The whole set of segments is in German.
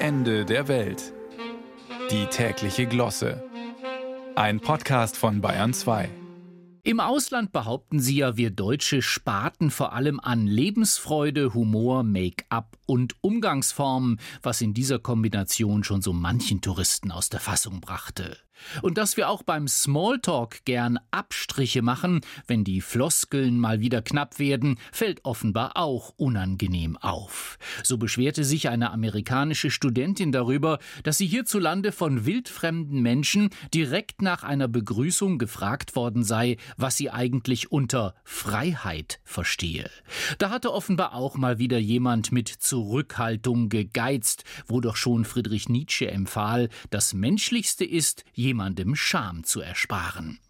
Ende der Welt. Die tägliche Glosse. Ein Podcast von Bayern 2. Im Ausland behaupten sie ja, wir Deutsche sparten vor allem an Lebensfreude, Humor, Make-up und Umgangsformen, was in dieser Kombination schon so manchen Touristen aus der Fassung brachte. Und dass wir auch beim Smalltalk gern Abstriche machen, wenn die Floskeln mal wieder knapp werden, fällt offenbar auch unangenehm auf. So beschwerte sich eine amerikanische Studentin darüber, dass sie hierzulande von wildfremden Menschen direkt nach einer Begrüßung gefragt worden sei, was sie eigentlich unter Freiheit verstehe. Da hatte offenbar auch mal wieder jemand mit Zurückhaltung gegeizt, wo doch schon Friedrich Nietzsche empfahl, das Menschlichste ist, jemandem Scham zu ersparen.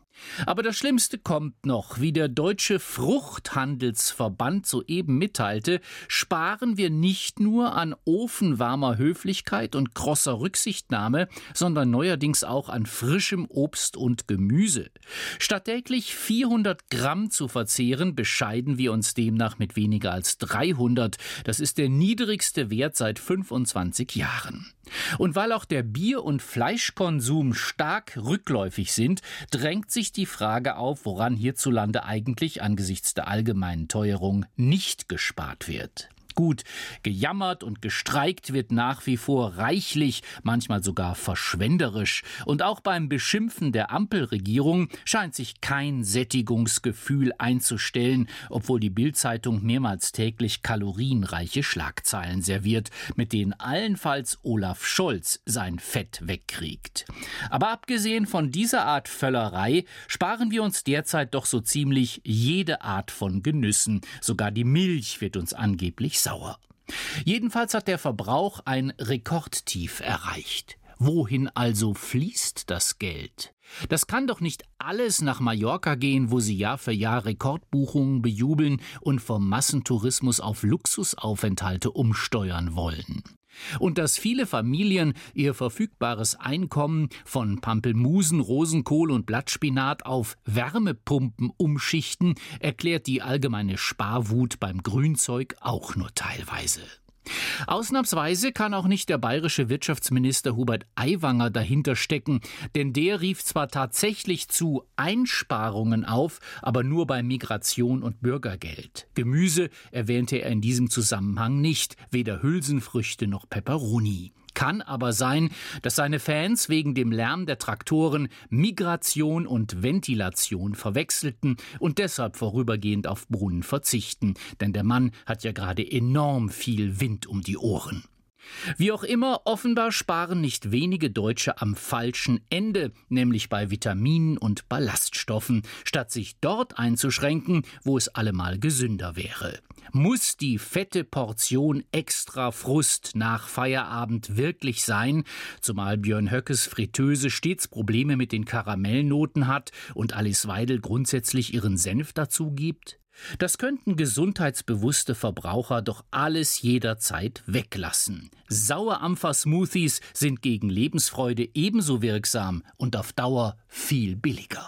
Aber das Schlimmste kommt noch. Wie der Deutsche Fruchthandelsverband soeben mitteilte, sparen wir nicht nur an ofenwarmer Höflichkeit und krosser Rücksichtnahme, sondern neuerdings auch an frischem Obst und Gemüse. Statt täglich 400 Gramm zu verzehren, bescheiden wir uns demnach mit weniger als 300. Das ist der niedrigste Wert seit 25 Jahren. Und weil auch der Bier- und Fleischkonsum stark rückläufig sind, drängt sich die Frage auf, woran hierzulande eigentlich angesichts der allgemeinen Teuerung nicht gespart wird gut. Gejammert und gestreikt wird nach wie vor reichlich, manchmal sogar verschwenderisch. Und auch beim Beschimpfen der Ampelregierung scheint sich kein Sättigungsgefühl einzustellen, obwohl die Bildzeitung mehrmals täglich kalorienreiche Schlagzeilen serviert, mit denen allenfalls Olaf Scholz sein Fett wegkriegt. Aber abgesehen von dieser Art Völlerei sparen wir uns derzeit doch so ziemlich jede Art von Genüssen. Sogar die Milch wird uns angeblich sauer. Jedenfalls hat der Verbrauch ein Rekordtief erreicht. Wohin also fließt das Geld? Das kann doch nicht alles nach Mallorca gehen, wo sie Jahr für Jahr Rekordbuchungen bejubeln und vom Massentourismus auf Luxusaufenthalte umsteuern wollen. Und dass viele Familien ihr verfügbares Einkommen von Pampelmusen, Rosenkohl und Blattspinat auf Wärmepumpen umschichten, erklärt die allgemeine Sparwut beim Grünzeug auch nur teilweise. Ausnahmsweise kann auch nicht der bayerische Wirtschaftsminister Hubert Aiwanger dahinter stecken, denn der rief zwar tatsächlich zu Einsparungen auf, aber nur bei Migration und Bürgergeld. Gemüse erwähnte er in diesem Zusammenhang nicht, weder Hülsenfrüchte noch Peperoni. Kann aber sein, dass seine Fans wegen dem Lärm der Traktoren Migration und Ventilation verwechselten und deshalb vorübergehend auf Brunnen verzichten, denn der Mann hat ja gerade enorm viel Wind um die Ohren. Wie auch immer, offenbar sparen nicht wenige Deutsche am falschen Ende, nämlich bei Vitaminen und Ballaststoffen, statt sich dort einzuschränken, wo es allemal gesünder wäre. Muss die fette Portion extra Frust nach Feierabend wirklich sein, zumal Björn Höckes Fritteuse stets Probleme mit den Karamellnoten hat und Alice Weidel grundsätzlich ihren Senf dazu gibt? Das könnten gesundheitsbewusste Verbraucher doch alles jederzeit weglassen. Sauerampfer-Smoothies sind gegen Lebensfreude ebenso wirksam und auf Dauer viel billiger.